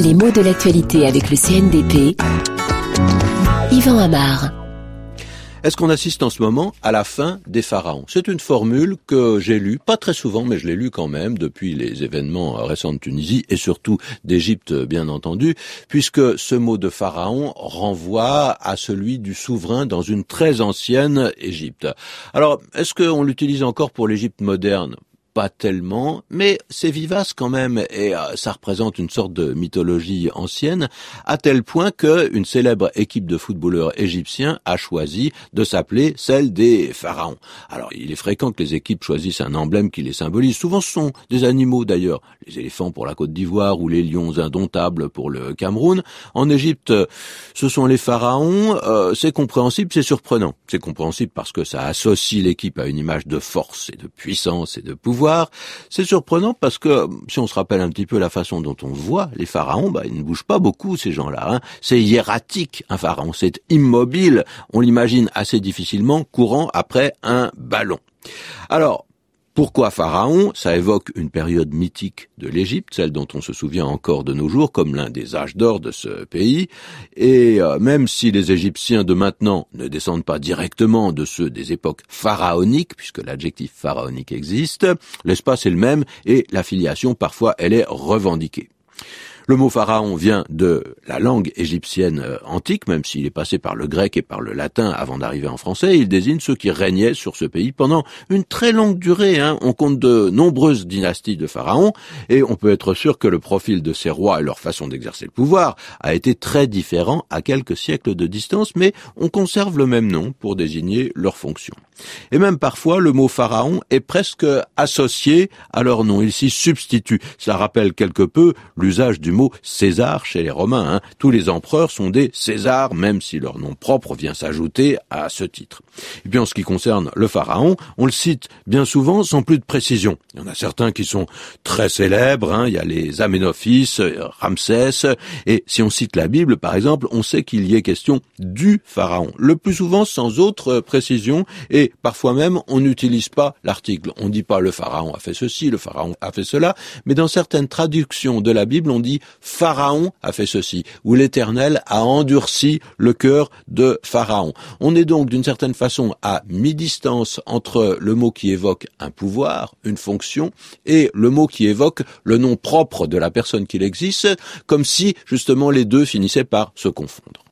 Les mots de l'actualité avec le CNDP. Yvan Amar. Est-ce qu'on assiste en ce moment à la fin des pharaons? C'est une formule que j'ai lue, pas très souvent, mais je l'ai lue quand même depuis les événements récents de Tunisie et surtout d'Égypte, bien entendu, puisque ce mot de pharaon renvoie à celui du souverain dans une très ancienne Égypte. Alors, est-ce qu'on l'utilise encore pour l'Égypte moderne? Pas tellement, mais c'est vivace quand même et euh, ça représente une sorte de mythologie ancienne, à tel point que une célèbre équipe de footballeurs égyptiens a choisi de s'appeler celle des pharaons. Alors il est fréquent que les équipes choisissent un emblème qui les symbolise. Souvent ce sont des animaux d'ailleurs, les éléphants pour la Côte d'Ivoire ou les lions indomptables pour le Cameroun. En Égypte, ce sont les pharaons. Euh, c'est compréhensible, c'est surprenant. C'est compréhensible parce que ça associe l'équipe à une image de force et de puissance et de pouvoir c'est surprenant parce que si on se rappelle un petit peu la façon dont on voit les pharaons, bah, ils ne bougent pas beaucoup ces gens-là. Hein. C'est hiératique un pharaon, c'est immobile. On l'imagine assez difficilement courant après un ballon. Alors, pourquoi Pharaon Ça évoque une période mythique de l'Égypte, celle dont on se souvient encore de nos jours comme l'un des âges d'or de ce pays. Et euh, même si les Égyptiens de maintenant ne descendent pas directement de ceux des époques pharaoniques, puisque l'adjectif pharaonique existe, l'espace est le même et l'affiliation parfois elle est revendiquée. Le mot pharaon vient de la langue égyptienne euh, antique, même s'il est passé par le grec et par le latin avant d'arriver en français. Il désigne ceux qui régnaient sur ce pays pendant une très longue durée. Hein. On compte de nombreuses dynasties de pharaons et on peut être sûr que le profil de ces rois et leur façon d'exercer le pouvoir a été très différent à quelques siècles de distance, mais on conserve le même nom pour désigner leur fonction. Et même parfois, le mot pharaon est presque associé à leur nom. Il s'y substitue. Cela rappelle quelque peu l'usage du mot César chez les Romains. Hein. Tous les empereurs sont des Césars, même si leur nom propre vient s'ajouter à ce titre. Et puis en ce qui concerne le pharaon, on le cite bien souvent sans plus de précision. Il y en a certains qui sont très célèbres. Hein. Il y a les Aménophis, Ramsès. Et si on cite la Bible, par exemple, on sait qu'il y est question du pharaon. Le plus souvent sans autre précision. Et parfois même, on n'utilise pas l'article. On ne dit pas le pharaon a fait ceci, le pharaon a fait cela. Mais dans certaines traductions de la Bible, on dit Pharaon a fait ceci, ou l'Éternel a endurci le cœur de Pharaon. On est donc d'une certaine façon à mi-distance entre le mot qui évoque un pouvoir, une fonction, et le mot qui évoque le nom propre de la personne qui l'existe, comme si justement les deux finissaient par se confondre.